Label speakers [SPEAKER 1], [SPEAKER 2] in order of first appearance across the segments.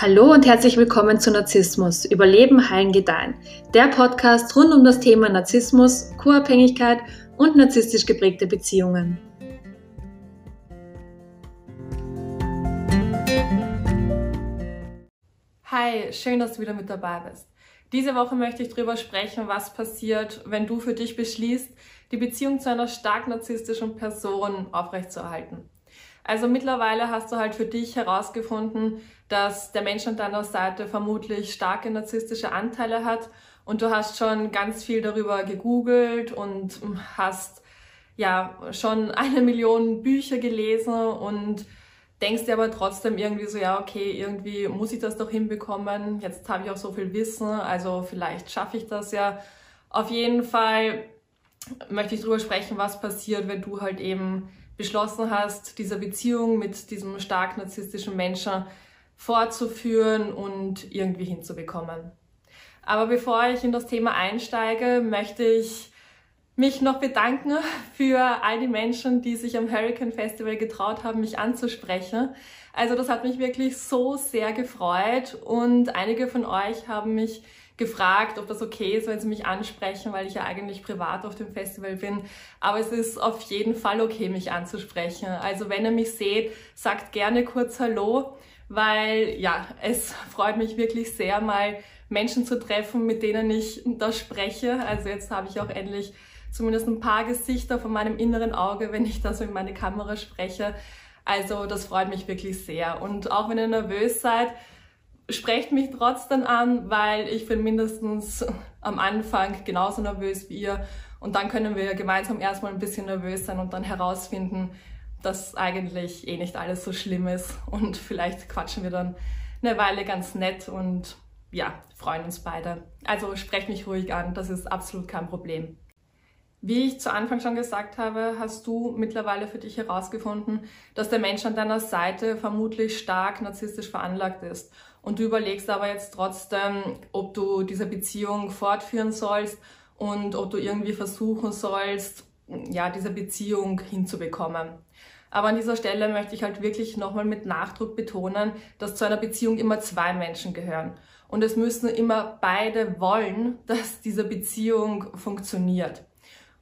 [SPEAKER 1] Hallo und herzlich willkommen zu Narzissmus, Überleben, Heilen, Gedeihen. Der Podcast rund um das Thema Narzissmus, Co-Abhängigkeit und narzisstisch geprägte Beziehungen.
[SPEAKER 2] Hi, schön, dass du wieder mit dabei bist. Diese Woche möchte ich darüber sprechen, was passiert, wenn du für dich beschließt, die Beziehung zu einer stark narzisstischen Person aufrechtzuerhalten. Also mittlerweile hast du halt für dich herausgefunden, dass der Mensch an deiner Seite vermutlich starke narzisstische Anteile hat und du hast schon ganz viel darüber gegoogelt und hast ja schon eine Million Bücher gelesen und denkst dir aber trotzdem irgendwie so, ja, okay, irgendwie muss ich das doch hinbekommen. Jetzt habe ich auch so viel Wissen, also vielleicht schaffe ich das ja. Auf jeden Fall möchte ich darüber sprechen, was passiert, wenn du halt eben beschlossen hast, diese Beziehung mit diesem stark narzisstischen Menschen fortzuführen und irgendwie hinzubekommen. Aber bevor ich in das Thema einsteige, möchte ich mich noch bedanken für all die Menschen, die sich am Hurricane Festival getraut haben, mich anzusprechen. Also das hat mich wirklich so sehr gefreut und einige von euch haben mich gefragt, ob das okay ist, wenn sie mich ansprechen, weil ich ja eigentlich privat auf dem Festival bin. Aber es ist auf jeden Fall okay, mich anzusprechen. Also wenn ihr mich seht, sagt gerne kurz Hallo, weil ja, es freut mich wirklich sehr, mal Menschen zu treffen, mit denen ich da spreche. Also jetzt habe ich auch endlich zumindest ein paar Gesichter von meinem inneren Auge, wenn ich da so in meine Kamera spreche. Also das freut mich wirklich sehr. Und auch wenn ihr nervös seid, sprecht mich trotzdem an, weil ich bin mindestens am Anfang genauso nervös wie ihr. Und dann können wir gemeinsam erstmal ein bisschen nervös sein und dann herausfinden, dass eigentlich eh nicht alles so schlimm ist. Und vielleicht quatschen wir dann eine Weile ganz nett und ja, freuen uns beide. Also sprecht mich ruhig an, das ist absolut kein Problem. Wie ich zu Anfang schon gesagt habe, hast du mittlerweile für dich herausgefunden, dass der Mensch an deiner Seite vermutlich stark narzisstisch veranlagt ist. Und du überlegst aber jetzt trotzdem, ob du diese Beziehung fortführen sollst und ob du irgendwie versuchen sollst, ja, diese Beziehung hinzubekommen. Aber an dieser Stelle möchte ich halt wirklich nochmal mit Nachdruck betonen, dass zu einer Beziehung immer zwei Menschen gehören. Und es müssen immer beide wollen, dass diese Beziehung funktioniert.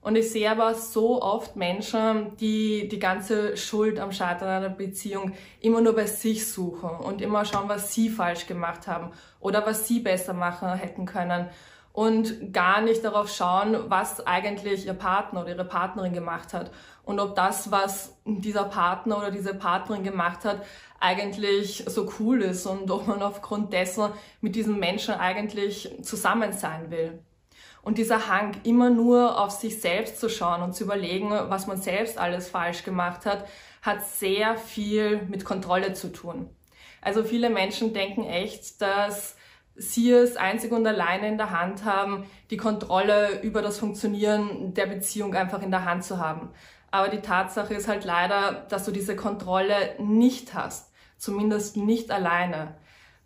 [SPEAKER 2] Und ich sehe aber so oft Menschen, die die ganze Schuld am Scheitern einer Beziehung immer nur bei sich suchen und immer schauen, was sie falsch gemacht haben oder was sie besser machen hätten können und gar nicht darauf schauen, was eigentlich ihr Partner oder ihre Partnerin gemacht hat und ob das, was dieser Partner oder diese Partnerin gemacht hat, eigentlich so cool ist und ob man aufgrund dessen mit diesem Menschen eigentlich zusammen sein will. Und dieser Hang, immer nur auf sich selbst zu schauen und zu überlegen, was man selbst alles falsch gemacht hat, hat sehr viel mit Kontrolle zu tun. Also viele Menschen denken echt, dass sie es einzig und alleine in der Hand haben, die Kontrolle über das Funktionieren der Beziehung einfach in der Hand zu haben. Aber die Tatsache ist halt leider, dass du diese Kontrolle nicht hast. Zumindest nicht alleine.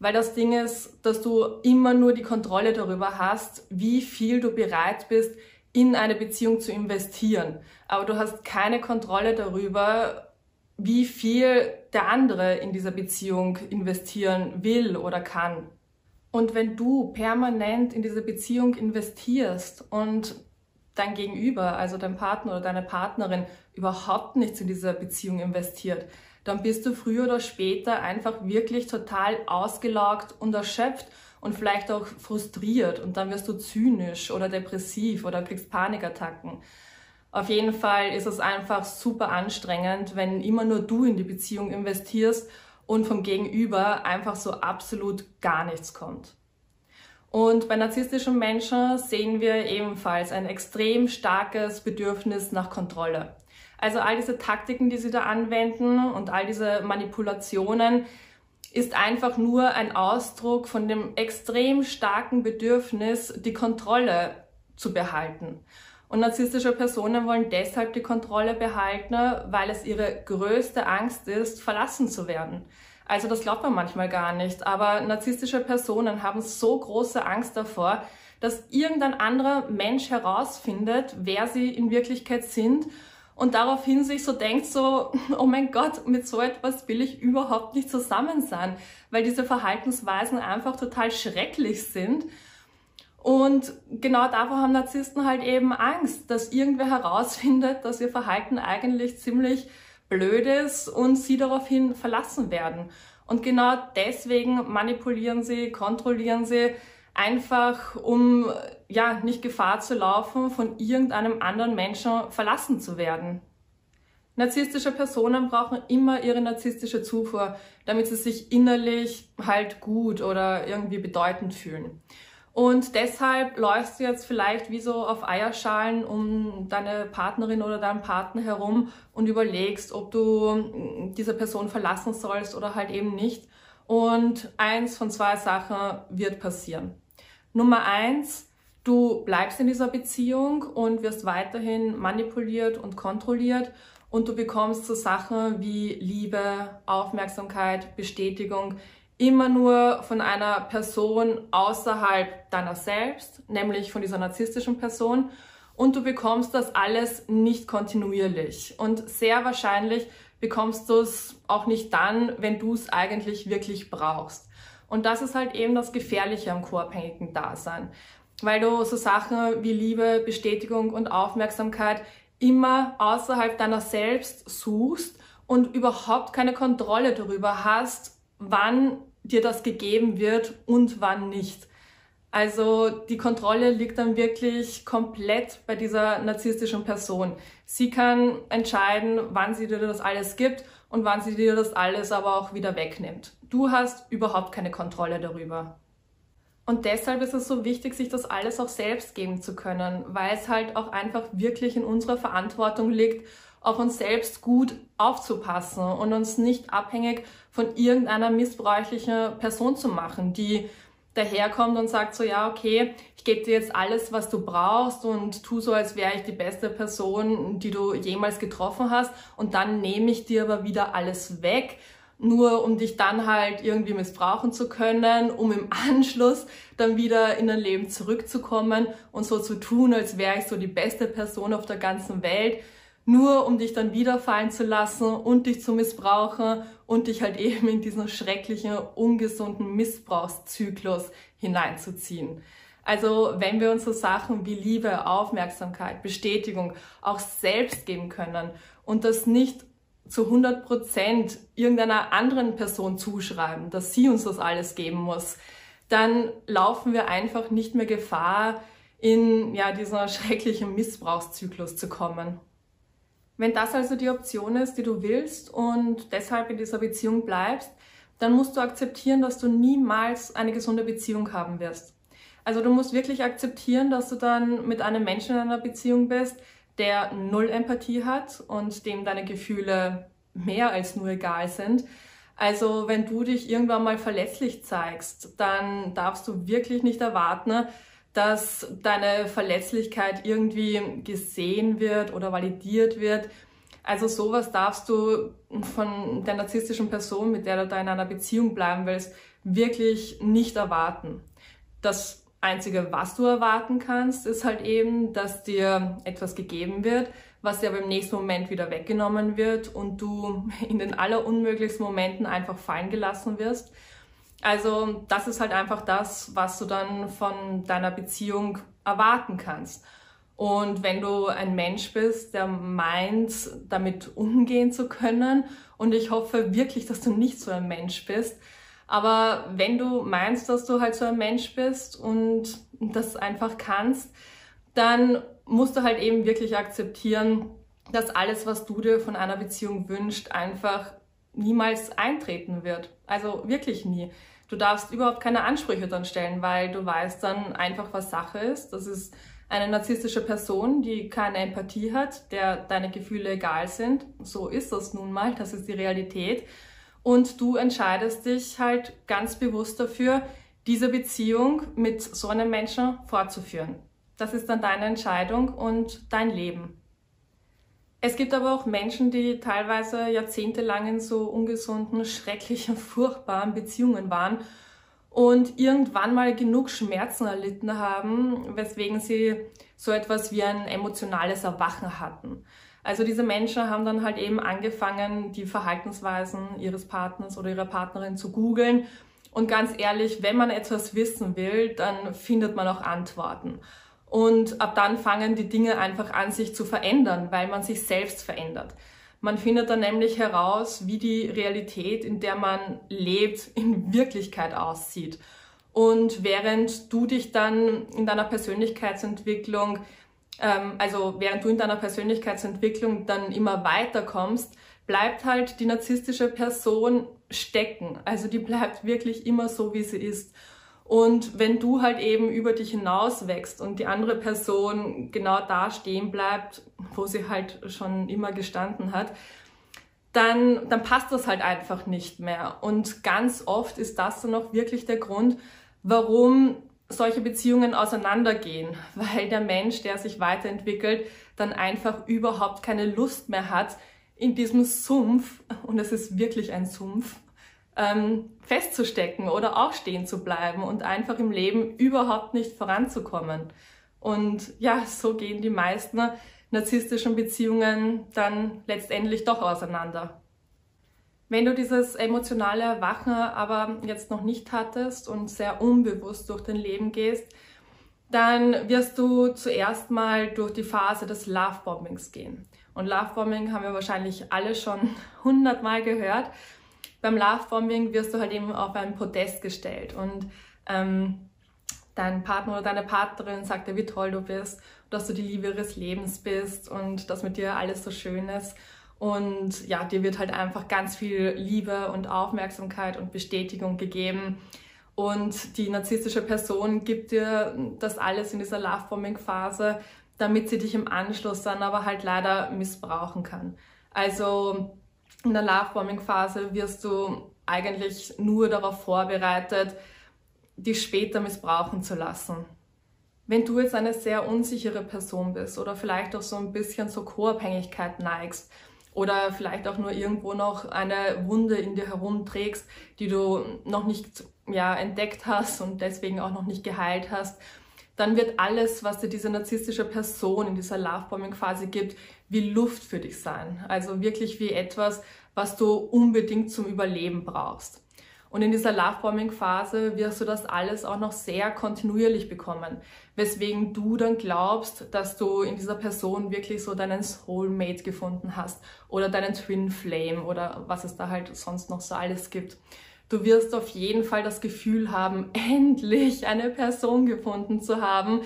[SPEAKER 2] Weil das Ding ist, dass du immer nur die Kontrolle darüber hast, wie viel du bereit bist, in eine Beziehung zu investieren. Aber du hast keine Kontrolle darüber, wie viel der andere in dieser Beziehung investieren will oder kann. Und wenn du permanent in diese Beziehung investierst und dein Gegenüber, also dein Partner oder deine Partnerin, überhaupt nichts in dieser Beziehung investiert, dann bist du früher oder später einfach wirklich total ausgelaugt und erschöpft und vielleicht auch frustriert und dann wirst du zynisch oder depressiv oder kriegst Panikattacken. Auf jeden Fall ist es einfach super anstrengend, wenn immer nur du in die Beziehung investierst und vom Gegenüber einfach so absolut gar nichts kommt. Und bei narzisstischen Menschen sehen wir ebenfalls ein extrem starkes Bedürfnis nach Kontrolle. Also all diese Taktiken, die sie da anwenden und all diese Manipulationen ist einfach nur ein Ausdruck von dem extrem starken Bedürfnis, die Kontrolle zu behalten. Und narzisstische Personen wollen deshalb die Kontrolle behalten, weil es ihre größte Angst ist, verlassen zu werden. Also das glaubt man manchmal gar nicht, aber narzisstische Personen haben so große Angst davor, dass irgendein anderer Mensch herausfindet, wer sie in Wirklichkeit sind und daraufhin sich so denkt, so, oh mein Gott, mit so etwas will ich überhaupt nicht zusammen sein, weil diese Verhaltensweisen einfach total schrecklich sind. Und genau davor haben Narzissten halt eben Angst, dass irgendwer herausfindet, dass ihr Verhalten eigentlich ziemlich blöd ist und sie daraufhin verlassen werden. Und genau deswegen manipulieren sie, kontrollieren sie, einfach um ja nicht Gefahr zu laufen, von irgendeinem anderen Menschen verlassen zu werden. Narzisstische Personen brauchen immer ihre narzisstische Zufuhr, damit sie sich innerlich halt gut oder irgendwie bedeutend fühlen. Und deshalb läufst du jetzt vielleicht wie so auf Eierschalen um deine Partnerin oder deinen Partner herum und überlegst, ob du diese Person verlassen sollst oder halt eben nicht. Und eins von zwei Sachen wird passieren. Nummer eins, du bleibst in dieser Beziehung und wirst weiterhin manipuliert und kontrolliert und du bekommst so Sachen wie Liebe, Aufmerksamkeit, Bestätigung immer nur von einer Person außerhalb deiner selbst, nämlich von dieser narzisstischen Person. Und du bekommst das alles nicht kontinuierlich. Und sehr wahrscheinlich bekommst du es auch nicht dann, wenn du es eigentlich wirklich brauchst. Und das ist halt eben das Gefährliche am co-abhängigen Dasein. Weil du so Sachen wie Liebe, Bestätigung und Aufmerksamkeit immer außerhalb deiner selbst suchst und überhaupt keine Kontrolle darüber hast, wann dir das gegeben wird und wann nicht. Also die Kontrolle liegt dann wirklich komplett bei dieser narzisstischen Person. Sie kann entscheiden, wann sie dir das alles gibt und wann sie dir das alles aber auch wieder wegnimmt. Du hast überhaupt keine Kontrolle darüber. Und deshalb ist es so wichtig, sich das alles auch selbst geben zu können, weil es halt auch einfach wirklich in unserer Verantwortung liegt, auf uns selbst gut aufzupassen und uns nicht abhängig von irgendeiner missbräuchlichen Person zu machen, die daherkommt und sagt so, ja, okay, ich gebe dir jetzt alles, was du brauchst und tu so, als wäre ich die beste Person, die du jemals getroffen hast. Und dann nehme ich dir aber wieder alles weg, nur um dich dann halt irgendwie missbrauchen zu können, um im Anschluss dann wieder in dein Leben zurückzukommen und so zu tun, als wäre ich so die beste Person auf der ganzen Welt nur um dich dann wieder fallen zu lassen und dich zu missbrauchen und dich halt eben in diesen schrecklichen, ungesunden Missbrauchszyklus hineinzuziehen. Also wenn wir uns so Sachen wie Liebe, Aufmerksamkeit, Bestätigung auch selbst geben können und das nicht zu 100 Prozent irgendeiner anderen Person zuschreiben, dass sie uns das alles geben muss, dann laufen wir einfach nicht mehr Gefahr, in ja, diesen schrecklichen Missbrauchszyklus zu kommen. Wenn das also die Option ist, die du willst und deshalb in dieser Beziehung bleibst, dann musst du akzeptieren, dass du niemals eine gesunde Beziehung haben wirst. Also du musst wirklich akzeptieren, dass du dann mit einem Menschen in einer Beziehung bist, der null Empathie hat und dem deine Gefühle mehr als nur egal sind. Also wenn du dich irgendwann mal verletzlich zeigst, dann darfst du wirklich nicht erwarten, dass deine Verletzlichkeit irgendwie gesehen wird oder validiert wird. Also sowas darfst du von der narzisstischen Person, mit der du da in einer Beziehung bleiben willst, wirklich nicht erwarten. Das Einzige, was du erwarten kannst, ist halt eben, dass dir etwas gegeben wird, was dir aber im nächsten Moment wieder weggenommen wird und du in den allerunmöglichsten Momenten einfach fallen gelassen wirst. Also das ist halt einfach das, was du dann von deiner Beziehung erwarten kannst. Und wenn du ein Mensch bist, der meint, damit umgehen zu können, und ich hoffe wirklich, dass du nicht so ein Mensch bist, aber wenn du meinst, dass du halt so ein Mensch bist und das einfach kannst, dann musst du halt eben wirklich akzeptieren, dass alles, was du dir von einer Beziehung wünscht, einfach niemals eintreten wird. Also wirklich nie. Du darfst überhaupt keine Ansprüche dann stellen, weil du weißt dann einfach, was Sache ist. Das ist eine narzisstische Person, die keine Empathie hat, der deine Gefühle egal sind. So ist das nun mal, das ist die Realität. Und du entscheidest dich halt ganz bewusst dafür, diese Beziehung mit so einem Menschen fortzuführen. Das ist dann deine Entscheidung und dein Leben. Es gibt aber auch Menschen, die teilweise jahrzehntelang in so ungesunden, schrecklichen, furchtbaren Beziehungen waren und irgendwann mal genug Schmerzen erlitten haben, weswegen sie so etwas wie ein emotionales Erwachen hatten. Also diese Menschen haben dann halt eben angefangen, die Verhaltensweisen ihres Partners oder ihrer Partnerin zu googeln. Und ganz ehrlich, wenn man etwas wissen will, dann findet man auch Antworten. Und ab dann fangen die Dinge einfach an, sich zu verändern, weil man sich selbst verändert. Man findet dann nämlich heraus, wie die Realität, in der man lebt, in Wirklichkeit aussieht. Und während du dich dann in deiner Persönlichkeitsentwicklung, ähm, also während du in deiner Persönlichkeitsentwicklung dann immer weiterkommst, bleibt halt die narzisstische Person stecken. Also die bleibt wirklich immer so, wie sie ist. Und wenn du halt eben über dich hinaus wächst und die andere Person genau da stehen bleibt, wo sie halt schon immer gestanden hat, dann, dann passt das halt einfach nicht mehr. Und ganz oft ist das dann auch wirklich der Grund, warum solche Beziehungen auseinandergehen, weil der Mensch, der sich weiterentwickelt, dann einfach überhaupt keine Lust mehr hat, in diesem Sumpf, und es ist wirklich ein Sumpf, ähm, festzustecken oder auch stehen zu bleiben und einfach im Leben überhaupt nicht voranzukommen. Und ja, so gehen die meisten narzisstischen Beziehungen dann letztendlich doch auseinander. Wenn du dieses emotionale Erwachen aber jetzt noch nicht hattest und sehr unbewusst durch dein Leben gehst, dann wirst du zuerst mal durch die Phase des Lovebombings gehen. Und Lovebombing haben wir wahrscheinlich alle schon hundertmal gehört beim Lovebombing wirst du halt eben auf ein Podest gestellt und ähm, dein Partner oder deine Partnerin sagt dir, wie toll du bist, dass du die Liebe ihres Lebens bist und dass mit dir alles so schön ist. Und ja, dir wird halt einfach ganz viel Liebe und Aufmerksamkeit und Bestätigung gegeben. Und die narzisstische Person gibt dir das alles in dieser Lovebombing-Phase, damit sie dich im Anschluss dann aber halt leider missbrauchen kann. Also in der Lovebombing-Phase wirst du eigentlich nur darauf vorbereitet, dich später missbrauchen zu lassen. Wenn du jetzt eine sehr unsichere Person bist oder vielleicht auch so ein bisschen zur Co-Abhängigkeit neigst oder vielleicht auch nur irgendwo noch eine Wunde in dir herumträgst, die du noch nicht ja, entdeckt hast und deswegen auch noch nicht geheilt hast, dann wird alles, was dir diese narzisstische Person in dieser Lovebombing-Phase gibt, wie Luft für dich sein. Also wirklich wie etwas, was du unbedingt zum Überleben brauchst. Und in dieser Lovebombing-Phase wirst du das alles auch noch sehr kontinuierlich bekommen, weswegen du dann glaubst, dass du in dieser Person wirklich so deinen Soulmate gefunden hast oder deinen Twin Flame oder was es da halt sonst noch so alles gibt. Du wirst auf jeden Fall das Gefühl haben, endlich eine Person gefunden zu haben,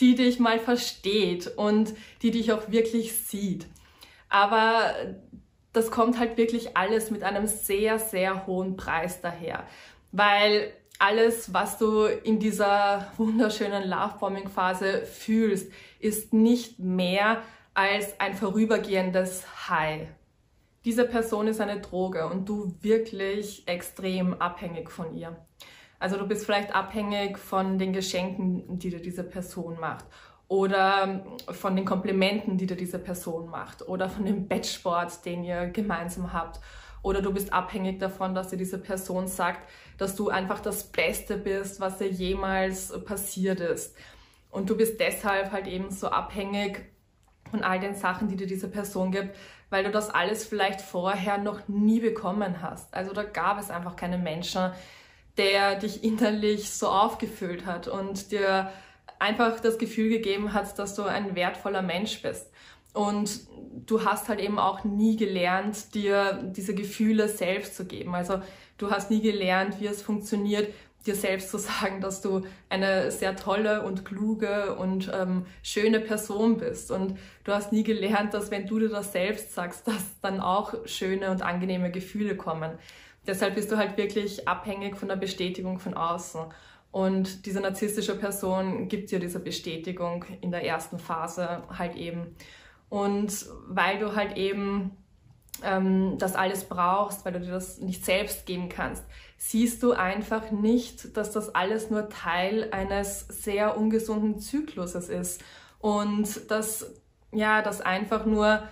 [SPEAKER 2] die dich mal versteht und die dich auch wirklich sieht. Aber das kommt halt wirklich alles mit einem sehr, sehr hohen Preis daher. Weil alles, was du in dieser wunderschönen Lovebombing-Phase fühlst, ist nicht mehr als ein vorübergehendes High. Diese Person ist eine Droge und du wirklich extrem abhängig von ihr. Also du bist vielleicht abhängig von den Geschenken, die dir diese Person macht oder von den Komplimenten, die dir diese Person macht oder von dem Bettsport, den ihr gemeinsam habt. Oder du bist abhängig davon, dass dir diese Person sagt, dass du einfach das Beste bist, was dir jemals passiert ist. Und du bist deshalb halt eben so abhängig von all den Sachen, die dir diese Person gibt, weil du das alles vielleicht vorher noch nie bekommen hast. Also da gab es einfach keinen Menschen, der dich innerlich so aufgefüllt hat und dir einfach das Gefühl gegeben hat, dass du ein wertvoller Mensch bist. Und du hast halt eben auch nie gelernt, dir diese Gefühle selbst zu geben. Also du hast nie gelernt, wie es funktioniert, dir selbst zu sagen, dass du eine sehr tolle und kluge und ähm, schöne Person bist. Und du hast nie gelernt, dass wenn du dir das selbst sagst, dass dann auch schöne und angenehme Gefühle kommen. Deshalb bist du halt wirklich abhängig von der Bestätigung von außen. Und diese narzisstische Person gibt dir diese Bestätigung in der ersten Phase halt eben. Und weil du halt eben ähm, das alles brauchst, weil du dir das nicht selbst geben kannst, siehst du einfach nicht, dass das alles nur Teil eines sehr ungesunden Zykluses ist. Und dass, ja, das einfach nur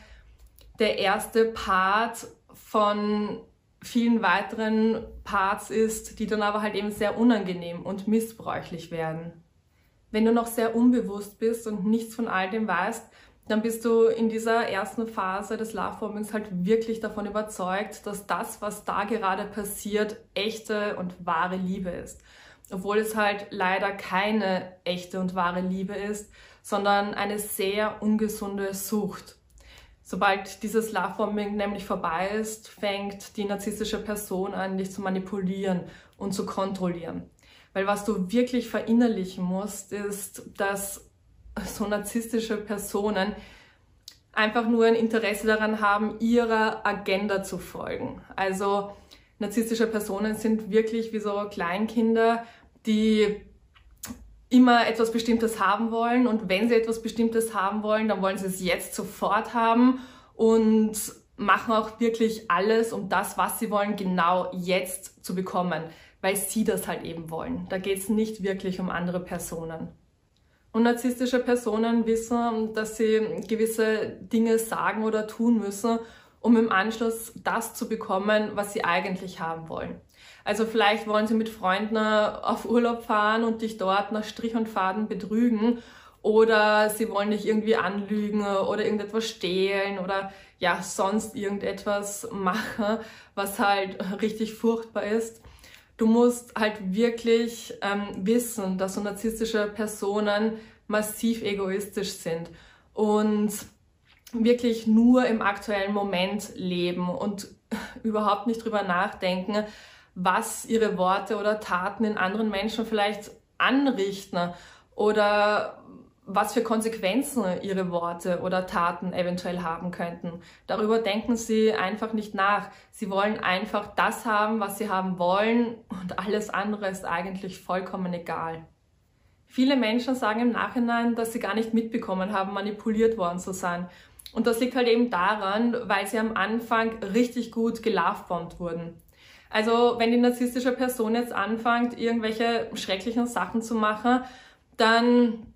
[SPEAKER 2] der erste Part von vielen weiteren Parts ist, die dann aber halt eben sehr unangenehm und missbräuchlich werden. Wenn du noch sehr unbewusst bist und nichts von all dem weißt, dann bist du in dieser ersten Phase des Lovebombings halt wirklich davon überzeugt, dass das, was da gerade passiert, echte und wahre Liebe ist. Obwohl es halt leider keine echte und wahre Liebe ist, sondern eine sehr ungesunde Sucht. Sobald dieses Lovebombing nämlich vorbei ist, fängt die narzisstische Person an, dich zu manipulieren und zu kontrollieren. Weil was du wirklich verinnerlichen musst, ist, dass so narzisstische Personen einfach nur ein Interesse daran haben, ihrer Agenda zu folgen. Also narzisstische Personen sind wirklich wie so Kleinkinder, die immer etwas Bestimmtes haben wollen und wenn sie etwas Bestimmtes haben wollen, dann wollen sie es jetzt sofort haben und machen auch wirklich alles, um das, was sie wollen, genau jetzt zu bekommen, weil sie das halt eben wollen. Da geht es nicht wirklich um andere Personen. Und narzisstische Personen wissen, dass sie gewisse Dinge sagen oder tun müssen, um im Anschluss das zu bekommen, was sie eigentlich haben wollen. Also vielleicht wollen sie mit Freunden auf Urlaub fahren und dich dort nach Strich und Faden betrügen oder sie wollen dich irgendwie anlügen oder irgendetwas stehlen oder ja, sonst irgendetwas machen, was halt richtig furchtbar ist. Du musst halt wirklich ähm, wissen, dass so narzisstische Personen massiv egoistisch sind und wirklich nur im aktuellen Moment leben und überhaupt nicht drüber nachdenken, was ihre Worte oder Taten in anderen Menschen vielleicht anrichten oder was für Konsequenzen ihre Worte oder Taten eventuell haben könnten. Darüber denken sie einfach nicht nach. Sie wollen einfach das haben, was sie haben wollen und alles andere ist eigentlich vollkommen egal. Viele Menschen sagen im Nachhinein, dass sie gar nicht mitbekommen haben, manipuliert worden zu sein. Und das liegt halt eben daran, weil sie am Anfang richtig gut gelovebombt wurden. Also wenn die narzisstische Person jetzt anfängt, irgendwelche schrecklichen Sachen zu machen, dann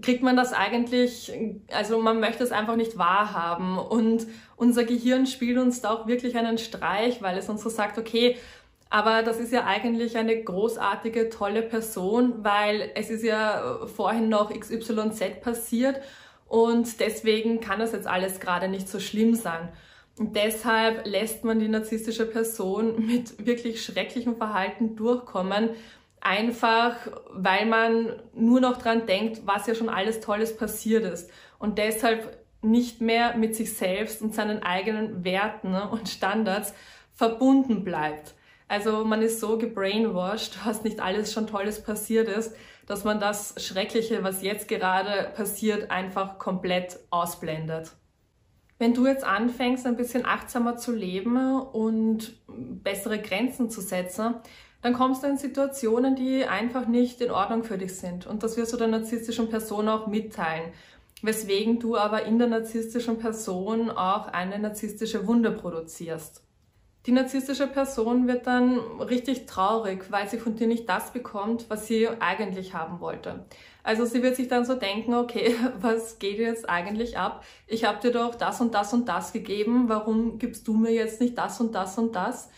[SPEAKER 2] kriegt man das eigentlich, also man möchte es einfach nicht wahrhaben. Und unser Gehirn spielt uns da auch wirklich einen Streich, weil es uns so sagt, okay, aber das ist ja eigentlich eine großartige, tolle Person, weil es ist ja vorhin noch XYZ passiert und deswegen kann das jetzt alles gerade nicht so schlimm sein. Und deshalb lässt man die narzisstische Person mit wirklich schrecklichem Verhalten durchkommen, einfach weil man nur noch dran denkt, was ja schon alles Tolles passiert ist. Und deshalb nicht mehr mit sich selbst und seinen eigenen Werten und Standards verbunden bleibt. Also man ist so gebrainwashed, was nicht alles schon Tolles passiert ist, dass man das Schreckliche, was jetzt gerade passiert, einfach komplett ausblendet. Wenn du jetzt anfängst, ein bisschen achtsamer zu leben und bessere Grenzen zu setzen, dann kommst du in Situationen, die einfach nicht in Ordnung für dich sind. Und das wirst du der narzisstischen Person auch mitteilen. Weswegen du aber in der narzisstischen Person auch eine narzisstische Wunde produzierst. Die narzisstische Person wird dann richtig traurig, weil sie von dir nicht das bekommt, was sie eigentlich haben wollte. Also sie wird sich dann so denken, okay, was geht jetzt eigentlich ab? Ich habe dir doch das und das und das gegeben, warum gibst du mir jetzt nicht das und das und das?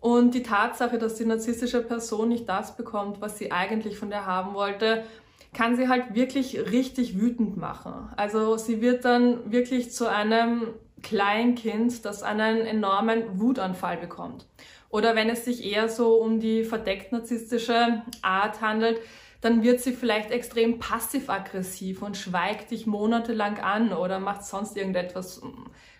[SPEAKER 2] Und die Tatsache, dass die narzisstische Person nicht das bekommt, was sie eigentlich von dir haben wollte, kann sie halt wirklich richtig wütend machen. Also sie wird dann wirklich zu einem Kleinkind, das einen enormen Wutanfall bekommt. Oder wenn es sich eher so um die verdeckt narzisstische Art handelt, dann wird sie vielleicht extrem passiv-aggressiv und schweigt dich monatelang an oder macht sonst irgendetwas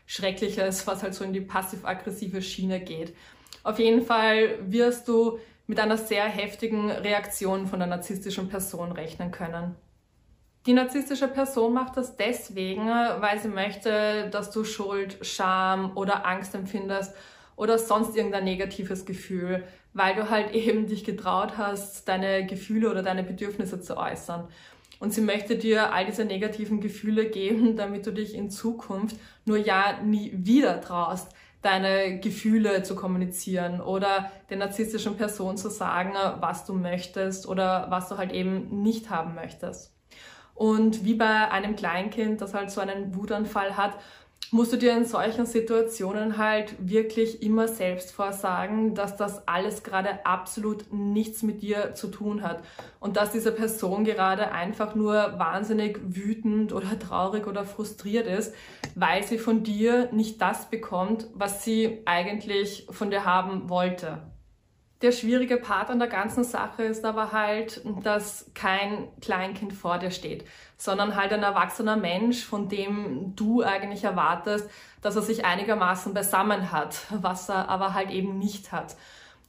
[SPEAKER 2] Schreckliches, was halt so in die passiv-aggressive Schiene geht. Auf jeden Fall wirst du mit einer sehr heftigen Reaktion von der narzisstischen Person rechnen können. Die narzisstische Person macht das deswegen, weil sie möchte, dass du Schuld, Scham oder Angst empfindest oder sonst irgendein negatives Gefühl, weil du halt eben dich getraut hast, deine Gefühle oder deine Bedürfnisse zu äußern. Und sie möchte dir all diese negativen Gefühle geben, damit du dich in Zukunft nur ja nie wieder traust, deine Gefühle zu kommunizieren oder der narzisstischen Person zu sagen, was du möchtest oder was du halt eben nicht haben möchtest. Und wie bei einem Kleinkind, das halt so einen Wutanfall hat, musst du dir in solchen Situationen halt wirklich immer selbst vorsagen, dass das alles gerade absolut nichts mit dir zu tun hat und dass diese Person gerade einfach nur wahnsinnig wütend oder traurig oder frustriert ist, weil sie von dir nicht das bekommt, was sie eigentlich von dir haben wollte. Der schwierige Part an der ganzen Sache ist aber halt, dass kein Kleinkind vor dir steht, sondern halt ein erwachsener Mensch, von dem du eigentlich erwartest, dass er sich einigermaßen beisammen hat, was er aber halt eben nicht hat.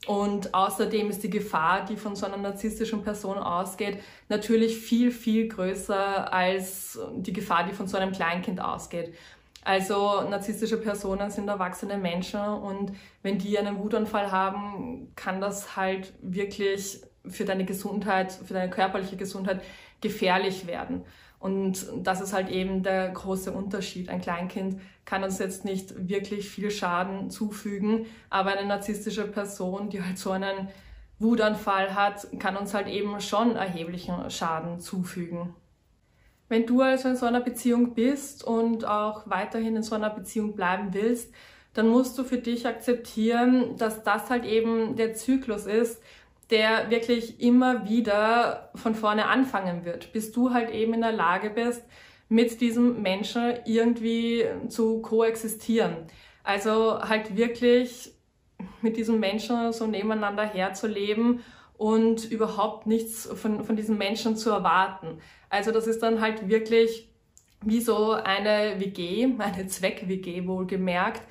[SPEAKER 2] Und außerdem ist die Gefahr, die von so einer narzisstischen Person ausgeht, natürlich viel, viel größer als die Gefahr, die von so einem Kleinkind ausgeht. Also narzisstische Personen sind erwachsene Menschen und wenn die einen Wutanfall haben, kann das halt wirklich für deine Gesundheit, für deine körperliche Gesundheit gefährlich werden. Und das ist halt eben der große Unterschied. Ein Kleinkind kann uns jetzt nicht wirklich viel Schaden zufügen, aber eine narzisstische Person, die halt so einen Wutanfall hat, kann uns halt eben schon erheblichen Schaden zufügen. Wenn du also in so einer Beziehung bist und auch weiterhin in so einer Beziehung bleiben willst, dann musst du für dich akzeptieren, dass das halt eben der Zyklus ist, der wirklich immer wieder von vorne anfangen wird, bis du halt eben in der Lage bist, mit diesem Menschen irgendwie zu koexistieren. Also halt wirklich mit diesem Menschen so nebeneinander herzuleben und überhaupt nichts von, von diesen Menschen zu erwarten. Also das ist dann halt wirklich wie so eine WG, eine Zweck-WG wohlgemerkt,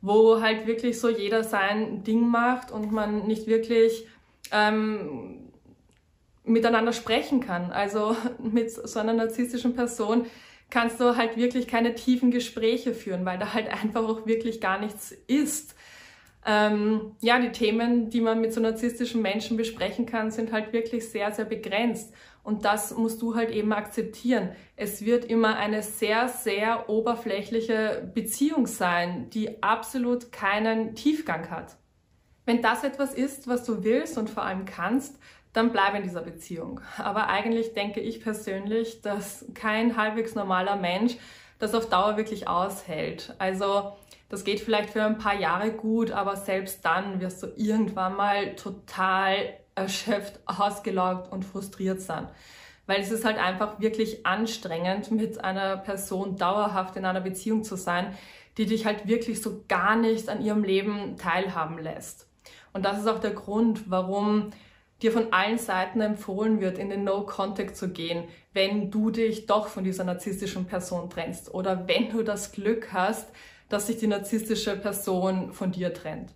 [SPEAKER 2] wo halt wirklich so jeder sein Ding macht und man nicht wirklich ähm, miteinander sprechen kann. Also mit so einer narzisstischen Person kannst du halt wirklich keine tiefen Gespräche führen, weil da halt einfach auch wirklich gar nichts ist. Ähm, ja, die Themen, die man mit so narzisstischen Menschen besprechen kann, sind halt wirklich sehr, sehr begrenzt. Und das musst du halt eben akzeptieren. Es wird immer eine sehr, sehr oberflächliche Beziehung sein, die absolut keinen Tiefgang hat. Wenn das etwas ist, was du willst und vor allem kannst, dann bleib in dieser Beziehung. Aber eigentlich denke ich persönlich, dass kein halbwegs normaler Mensch das auf Dauer wirklich aushält. Also das geht vielleicht für ein paar Jahre gut, aber selbst dann wirst du irgendwann mal total erschöpft, ausgelaugt und frustriert sein. Weil es ist halt einfach wirklich anstrengend, mit einer Person dauerhaft in einer Beziehung zu sein, die dich halt wirklich so gar nicht an ihrem Leben teilhaben lässt. Und das ist auch der Grund, warum dir von allen Seiten empfohlen wird, in den No-Contact zu gehen, wenn du dich doch von dieser narzisstischen Person trennst oder wenn du das Glück hast, dass sich die narzisstische Person von dir trennt.